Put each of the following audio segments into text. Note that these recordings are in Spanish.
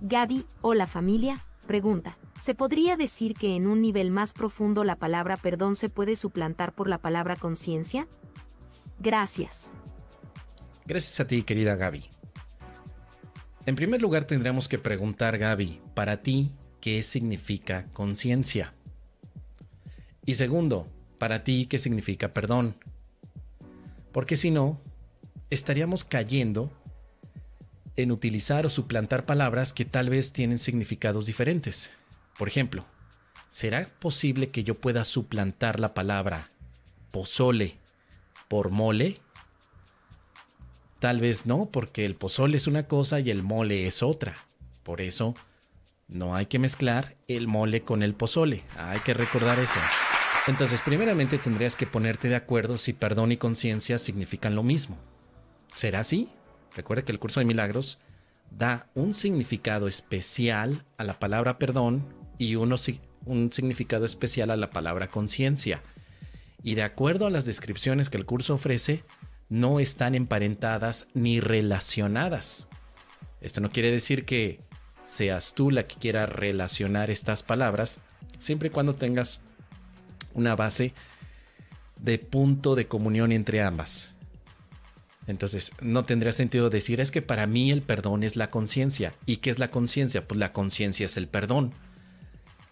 Gaby, hola familia, pregunta. ¿Se podría decir que en un nivel más profundo la palabra perdón se puede suplantar por la palabra conciencia? Gracias. Gracias a ti, querida Gaby. En primer lugar, tendremos que preguntar, Gaby, para ti, ¿qué significa conciencia? Y segundo, para ti, ¿qué significa perdón? Porque si no, estaríamos cayendo en utilizar o suplantar palabras que tal vez tienen significados diferentes. Por ejemplo, ¿será posible que yo pueda suplantar la palabra pozole por mole? Tal vez no, porque el pozole es una cosa y el mole es otra. Por eso, no hay que mezclar el mole con el pozole. Hay que recordar eso. Entonces, primeramente tendrías que ponerte de acuerdo si perdón y conciencia significan lo mismo. ¿Será así? Recuerda que el curso de milagros da un significado especial a la palabra perdón y uno, un significado especial a la palabra conciencia. Y de acuerdo a las descripciones que el curso ofrece, no están emparentadas ni relacionadas. Esto no quiere decir que seas tú la que quiera relacionar estas palabras, siempre y cuando tengas una base de punto de comunión entre ambas. Entonces, no tendría sentido decir, es que para mí el perdón es la conciencia. ¿Y qué es la conciencia? Pues la conciencia es el perdón.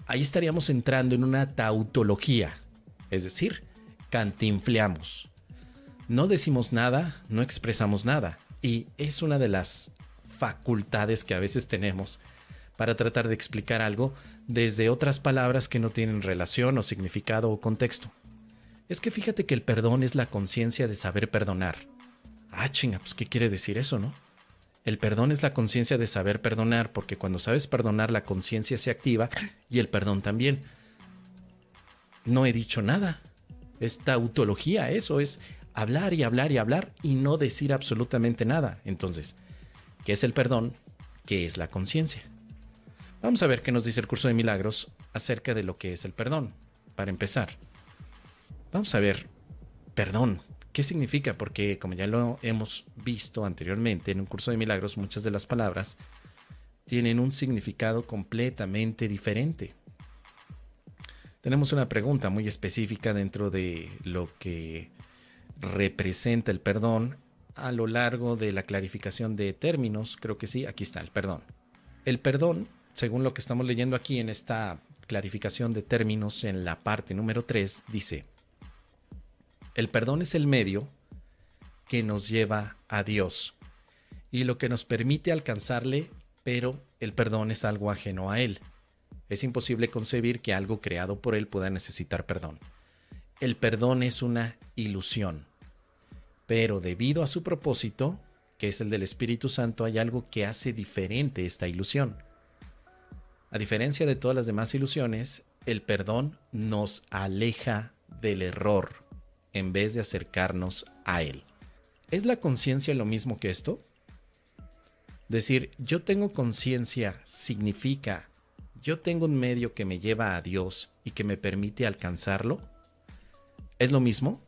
Ahí estaríamos entrando en una tautología, es decir, cantinfleamos. No decimos nada, no expresamos nada. Y es una de las facultades que a veces tenemos para tratar de explicar algo desde otras palabras que no tienen relación o significado o contexto. Es que fíjate que el perdón es la conciencia de saber perdonar Ah, chinga, pues ¿qué quiere decir eso, no? El perdón es la conciencia de saber perdonar, porque cuando sabes perdonar la conciencia se activa y el perdón también. No he dicho nada. Es tautología, eso es hablar y hablar y hablar y no decir absolutamente nada. Entonces, ¿qué es el perdón? ¿Qué es la conciencia? Vamos a ver qué nos dice el curso de milagros acerca de lo que es el perdón, para empezar. Vamos a ver, perdón, ¿Qué significa? Porque como ya lo hemos visto anteriormente en un curso de milagros, muchas de las palabras tienen un significado completamente diferente. Tenemos una pregunta muy específica dentro de lo que representa el perdón a lo largo de la clarificación de términos. Creo que sí, aquí está el perdón. El perdón, según lo que estamos leyendo aquí en esta clarificación de términos en la parte número 3, dice, el perdón es el medio que nos lleva a Dios y lo que nos permite alcanzarle, pero el perdón es algo ajeno a Él. Es imposible concebir que algo creado por Él pueda necesitar perdón. El perdón es una ilusión, pero debido a su propósito, que es el del Espíritu Santo, hay algo que hace diferente esta ilusión. A diferencia de todas las demás ilusiones, el perdón nos aleja del error en vez de acercarnos a Él. ¿Es la conciencia lo mismo que esto? Decir, yo tengo conciencia significa, yo tengo un medio que me lleva a Dios y que me permite alcanzarlo. ¿Es lo mismo?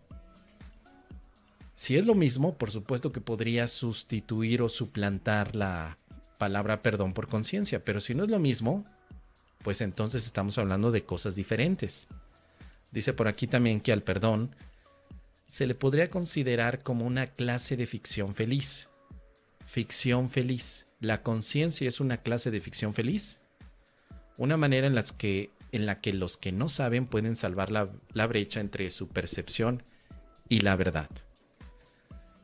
Si es lo mismo, por supuesto que podría sustituir o suplantar la palabra perdón por conciencia, pero si no es lo mismo, pues entonces estamos hablando de cosas diferentes. Dice por aquí también que al perdón se le podría considerar como una clase de ficción feliz. Ficción feliz. ¿La conciencia es una clase de ficción feliz? Una manera en, las que, en la que los que no saben pueden salvar la, la brecha entre su percepción y la verdad.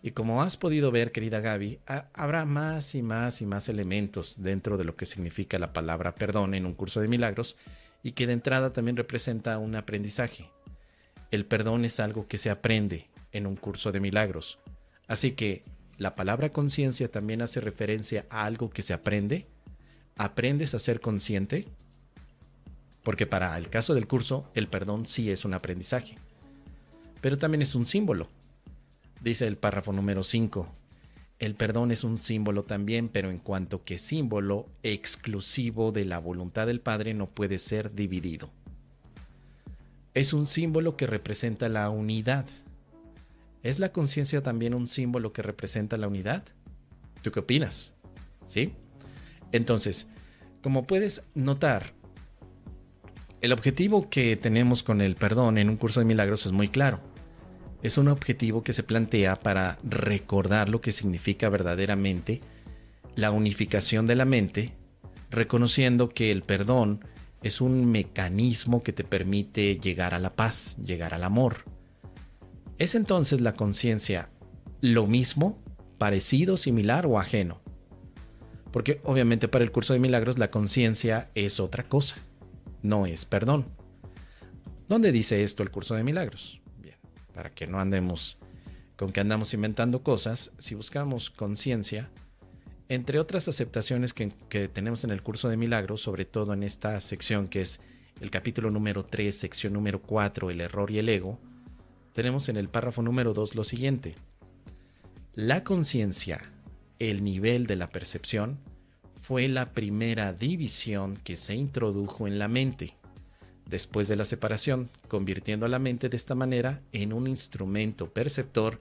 Y como has podido ver, querida Gaby, habrá más y más y más elementos dentro de lo que significa la palabra perdón en un curso de milagros y que de entrada también representa un aprendizaje el perdón es algo que se aprende en un curso de milagros. Así que la palabra conciencia también hace referencia a algo que se aprende. ¿Aprendes a ser consciente? Porque para el caso del curso, el perdón sí es un aprendizaje. Pero también es un símbolo. Dice el párrafo número 5. El perdón es un símbolo también, pero en cuanto que símbolo exclusivo de la voluntad del Padre no puede ser dividido es un símbolo que representa la unidad. ¿Es la conciencia también un símbolo que representa la unidad? ¿Tú qué opinas? ¿Sí? Entonces, Como puedes notar, el objetivo que tenemos con el perdón en un curso de milagros es muy claro. Es un objetivo que se plantea para recordar lo que significa verdaderamente la unificación de la mente, reconociendo que el perdón es un mecanismo que te permite llegar a la paz, llegar al amor. ¿Es entonces la conciencia lo mismo, parecido, similar o ajeno? Porque obviamente para el curso de milagros la conciencia es otra cosa, no es perdón. ¿Dónde dice esto el curso de milagros? Bien, para que no andemos con que andamos inventando cosas, si buscamos conciencia, entre otras aceptaciones que, tenemos en el curso de milagros, sobre todo en esta sección que es el capítulo número 3, sección número 4, el error y el ego, tenemos en el párrafo número 2 lo siguiente. La conciencia el nivel de la percepción fue la primera división que se introdujo en la mente después de la separación, convirtiendo a la mente de esta manera en un instrumento perceptor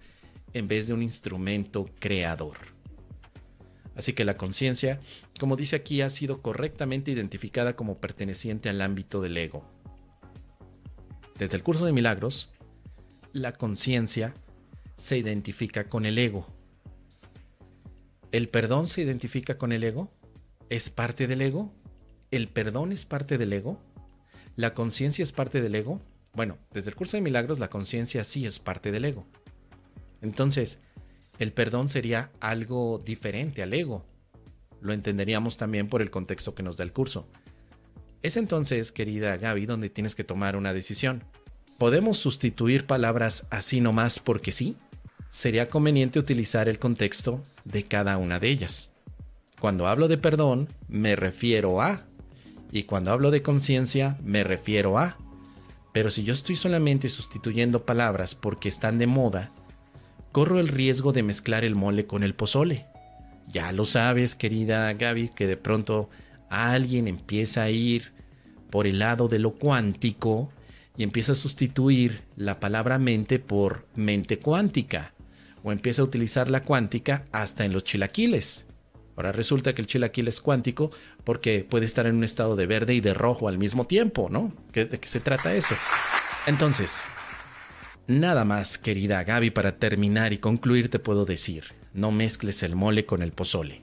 en vez de un instrumento creador. Así que la conciencia, como dice aquí, ha sido correctamente identificada como perteneciente al ámbito del ego. Desde el curso de milagros, la conciencia se identifica con el ego, ¿El perdón se identifica con el ego? ¿Es parte del ego? ¿El perdón es parte del ego? ¿La conciencia es parte del ego? Bueno, desde el curso de milagros la conciencia sí es parte del ego. Entonces, el perdón sería algo diferente al ego. Lo entenderíamos también por el contexto que nos da el curso. Es entonces, querida Gaby, donde tienes que tomar una decisión. ¿Podemos sustituir palabras así nomás porque sí? sería conveniente utilizar el contexto de cada una de ellas. Cuando hablo de perdón, me refiero a, y cuando hablo de conciencia, me refiero a. Pero si yo estoy solamente sustituyendo palabras porque están de moda, corro el riesgo de mezclar el mole con el pozole. Ya lo sabes, querida Gaby, que de pronto alguien empieza a ir por el lado de lo cuántico y empieza a sustituir la palabra mente por mente cuántica o empieza a utilizar la cuántica hasta en los chilaquiles. Ahora resulta que el chilaquil es cuántico porque puede estar en un estado de verde y de rojo al mismo tiempo, ¿no? ¿De qué se trata eso? Entonces, nada más, querida Gaby, para terminar y concluir te puedo decir, no mezcles el mole con el pozole.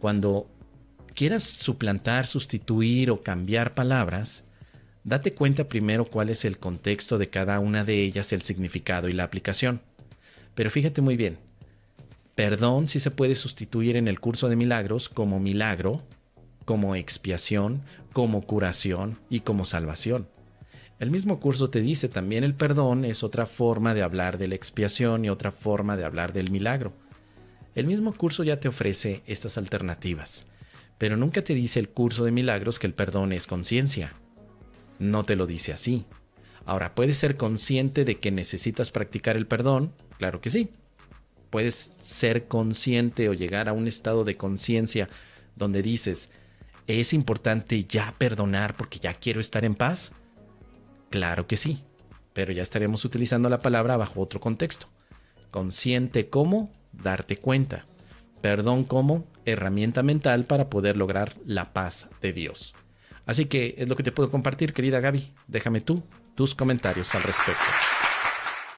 Cuando quieras suplantar, sustituir o cambiar palabras, date cuenta primero cuál es el contexto de cada una de ellas, el significado y la aplicación. Pero fíjate muy bien, perdón sí se puede sustituir en el curso de milagros como milagro, como expiación, como curación y como salvación. El mismo curso te dice también el perdón es otra forma de hablar de la expiación y otra forma de hablar del milagro. El mismo curso ya te ofrece estas alternativas, pero nunca te dice el curso de milagros que el perdón es conciencia. No te lo dice así. Ahora, puedes ser consciente de que necesitas practicar el perdón, Claro que sí. Puedes ser consciente o llegar a un estado de conciencia donde dices, ¿es importante ya perdonar porque ya quiero estar en paz? Claro que sí, pero ya estaremos utilizando la palabra bajo otro contexto. Consciente como darte cuenta. Perdón como herramienta mental para poder lograr la paz de Dios. Así que es lo que te puedo compartir, querida Gaby. Déjame tú tus comentarios al respecto.